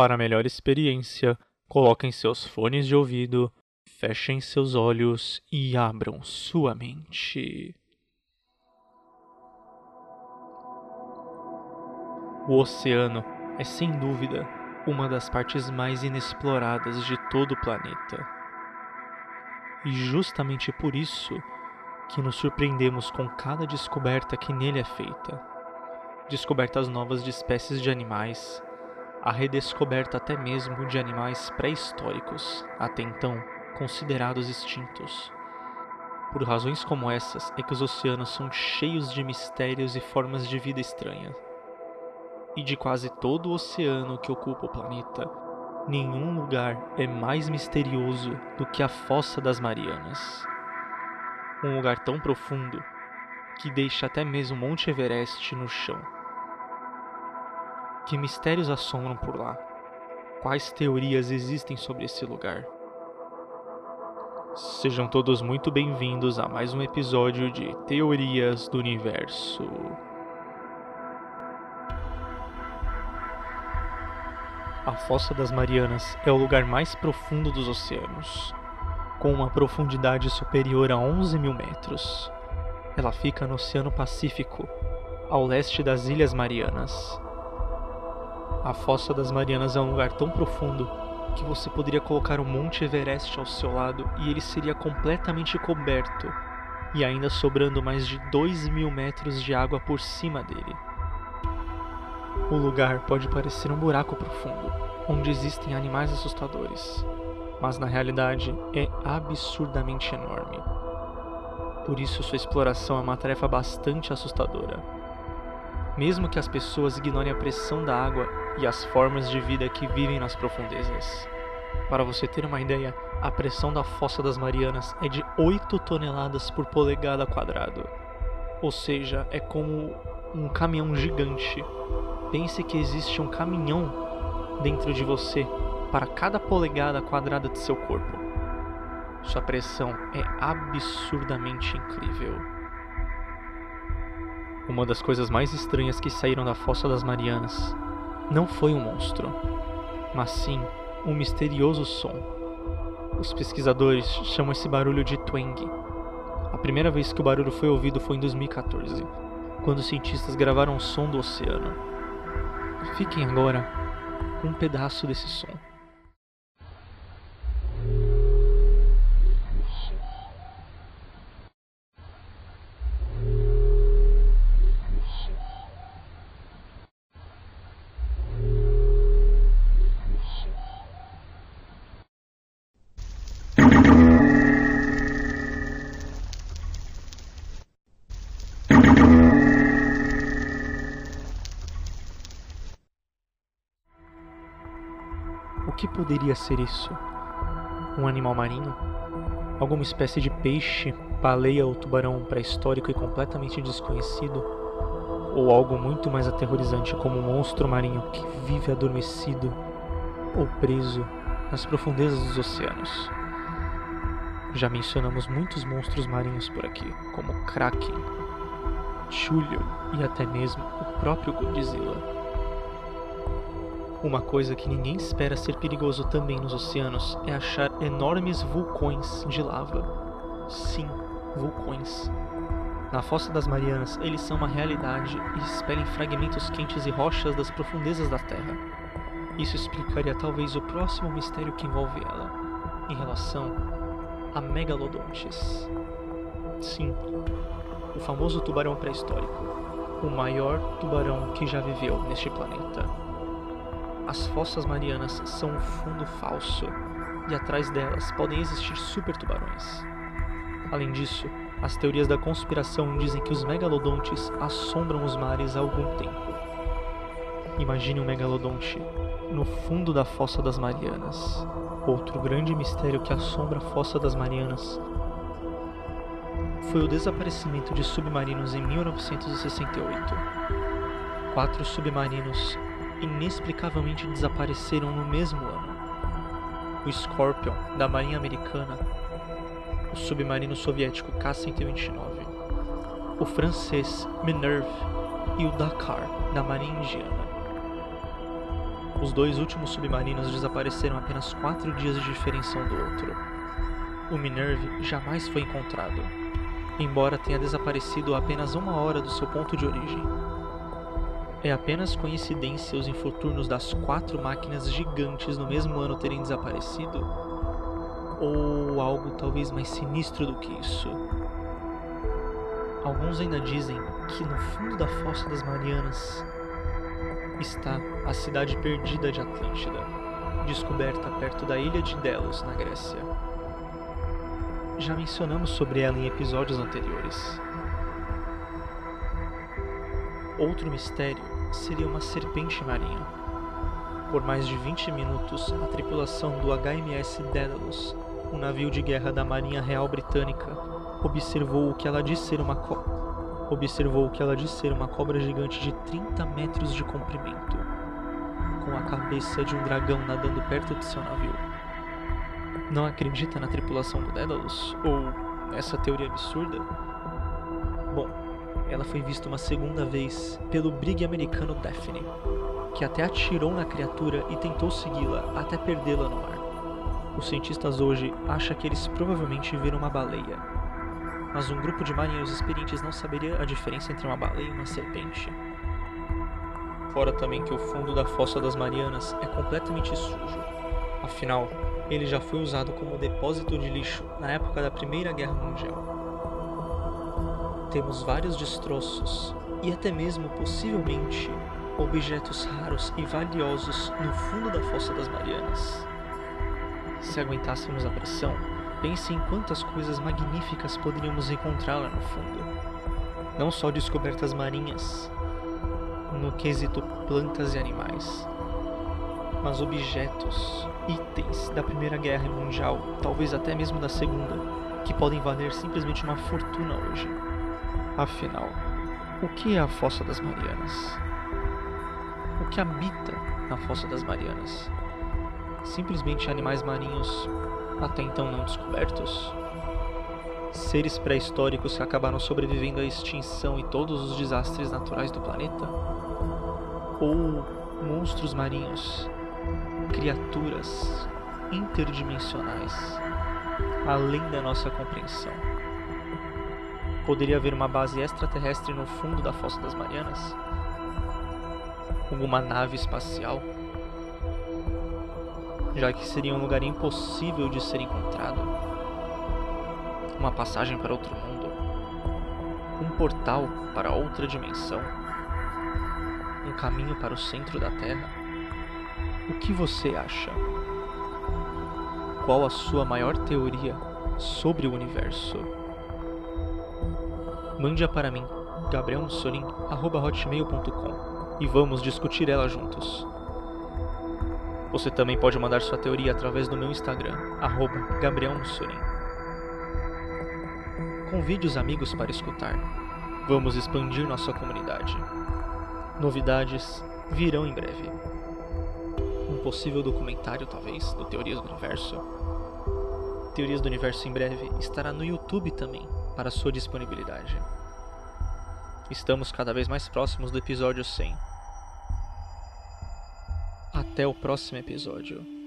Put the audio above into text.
Para melhor experiência, coloquem seus fones de ouvido, fechem seus olhos e abram sua mente. O oceano é sem dúvida uma das partes mais inexploradas de todo o planeta. E justamente por isso que nos surpreendemos com cada descoberta que nele é feita. Descobertas novas de espécies de animais, a redescoberta até mesmo de animais pré-históricos, até então considerados extintos. Por razões como essas é que os oceanos são cheios de mistérios e formas de vida estranha. E de quase todo o oceano que ocupa o planeta, nenhum lugar é mais misterioso do que a Fossa das Marianas. Um lugar tão profundo que deixa até mesmo Monte Everest no chão. Que mistérios assombram por lá? Quais teorias existem sobre esse lugar? Sejam todos muito bem-vindos a mais um episódio de Teorias do Universo. A Fossa das Marianas é o lugar mais profundo dos oceanos, com uma profundidade superior a 11 mil metros. Ela fica no Oceano Pacífico, ao leste das Ilhas Marianas. A Fossa das Marianas é um lugar tão profundo que você poderia colocar o Monte Everest ao seu lado e ele seria completamente coberto, e ainda sobrando mais de 2 mil metros de água por cima dele. O lugar pode parecer um buraco profundo, onde existem animais assustadores, mas na realidade é absurdamente enorme. Por isso, sua exploração é uma tarefa bastante assustadora. Mesmo que as pessoas ignorem a pressão da água e as formas de vida que vivem nas profundezas. Para você ter uma ideia, a pressão da fossa das Marianas é de 8 toneladas por polegada quadrado. Ou seja, é como um caminhão gigante. Pense que existe um caminhão dentro de você para cada polegada quadrada de seu corpo. Sua pressão é absurdamente incrível. Uma das coisas mais estranhas que saíram da Fossa das Marianas não foi um monstro, mas sim um misterioso som. Os pesquisadores chamam esse barulho de twang. A primeira vez que o barulho foi ouvido foi em 2014, quando os cientistas gravaram o som do oceano. Fiquem agora com um pedaço desse som. Que poderia ser isso? Um animal marinho? Alguma espécie de peixe, baleia ou tubarão pré-histórico e completamente desconhecido? Ou algo muito mais aterrorizante como um monstro marinho que vive adormecido ou preso nas profundezas dos oceanos? Já mencionamos muitos monstros marinhos por aqui, como Kraken, Chulio e até mesmo o próprio Godzilla. Uma coisa que ninguém espera ser perigoso também nos oceanos é achar enormes vulcões de lava. Sim, vulcões. Na Fossa das Marianas, eles são uma realidade e expelem fragmentos quentes e rochas das profundezas da Terra. Isso explicaria talvez o próximo mistério que envolve ela, em relação a megalodontes. Sim, o famoso tubarão pré-histórico, o maior tubarão que já viveu neste planeta. As fossas marianas são um fundo falso e atrás delas podem existir super tubarões. Além disso, as teorias da conspiração dizem que os megalodontes assombram os mares há algum tempo. Imagine um megalodonte no fundo da Fossa das Marianas. Outro grande mistério que assombra a Fossa das Marianas foi o desaparecimento de submarinos em 1968. Quatro submarinos inexplicavelmente desapareceram no mesmo ano. O Scorpion, da Marinha Americana, o submarino soviético K-129, o francês Minerve e o Dakar, da Marinha Indiana. Os dois últimos submarinos desapareceram apenas quatro dias de diferença um do outro. O Minerve jamais foi encontrado, embora tenha desaparecido a apenas uma hora do seu ponto de origem. É apenas coincidência os infortúnios das quatro máquinas gigantes no mesmo ano terem desaparecido? Ou algo talvez mais sinistro do que isso? Alguns ainda dizem que no fundo da fossa das Marianas está a cidade perdida de Atlântida, descoberta perto da ilha de Delos, na Grécia. Já mencionamos sobre ela em episódios anteriores. Outro mistério seria uma serpente marinha. Por mais de 20 minutos, a tripulação do HMS Daedalus, um navio de guerra da Marinha Real Britânica, observou o que ela diz ser uma co observou o que ela diz ser uma cobra gigante de 30 metros de comprimento, com a cabeça de um dragão nadando perto de seu navio. Não acredita na tripulação do Daedalus? Ou essa teoria absurda? Bom, ela foi vista uma segunda vez pelo brigue americano Daphne, que até atirou na criatura e tentou segui-la até perdê-la no mar. Os cientistas hoje acham que eles provavelmente viram uma baleia, mas um grupo de marinheiros experientes não saberia a diferença entre uma baleia e uma serpente. Fora também que o fundo da Fossa das Marianas é completamente sujo. Afinal, ele já foi usado como depósito de lixo na época da Primeira Guerra Mundial. Temos vários destroços e até mesmo possivelmente objetos raros e valiosos no fundo da Fossa das Marianas. Se aguentássemos a pressão, pense em quantas coisas magníficas poderíamos encontrar lá no fundo. Não só descobertas marinhas, no quesito plantas e animais, mas objetos, itens da Primeira Guerra Mundial, talvez até mesmo da Segunda, que podem valer simplesmente uma fortuna hoje. Afinal, o que é a Fossa das Marianas? O que habita na Fossa das Marianas? Simplesmente animais marinhos até então não descobertos? Seres pré-históricos que acabaram sobrevivendo à extinção e todos os desastres naturais do planeta? Ou monstros marinhos, criaturas interdimensionais, além da nossa compreensão? Poderia haver uma base extraterrestre no fundo da Fossa das Marianas? Alguma nave espacial? Já que seria um lugar impossível de ser encontrado. Uma passagem para outro mundo. Um portal para outra dimensão. Um caminho para o centro da Terra. O que você acha? Qual a sua maior teoria sobre o universo? Mande-a para mim, gabrielmussolin.hotmail.com e vamos discutir ela juntos. Você também pode mandar sua teoria através do meu Instagram, gabrielmussolin. Convide os amigos para escutar. Vamos expandir nossa comunidade. Novidades virão em breve. Um possível documentário, talvez, do Teorias do Universo. Teorias do Universo em breve estará no YouTube também para sua disponibilidade. Estamos cada vez mais próximos do episódio 100. Até o próximo episódio.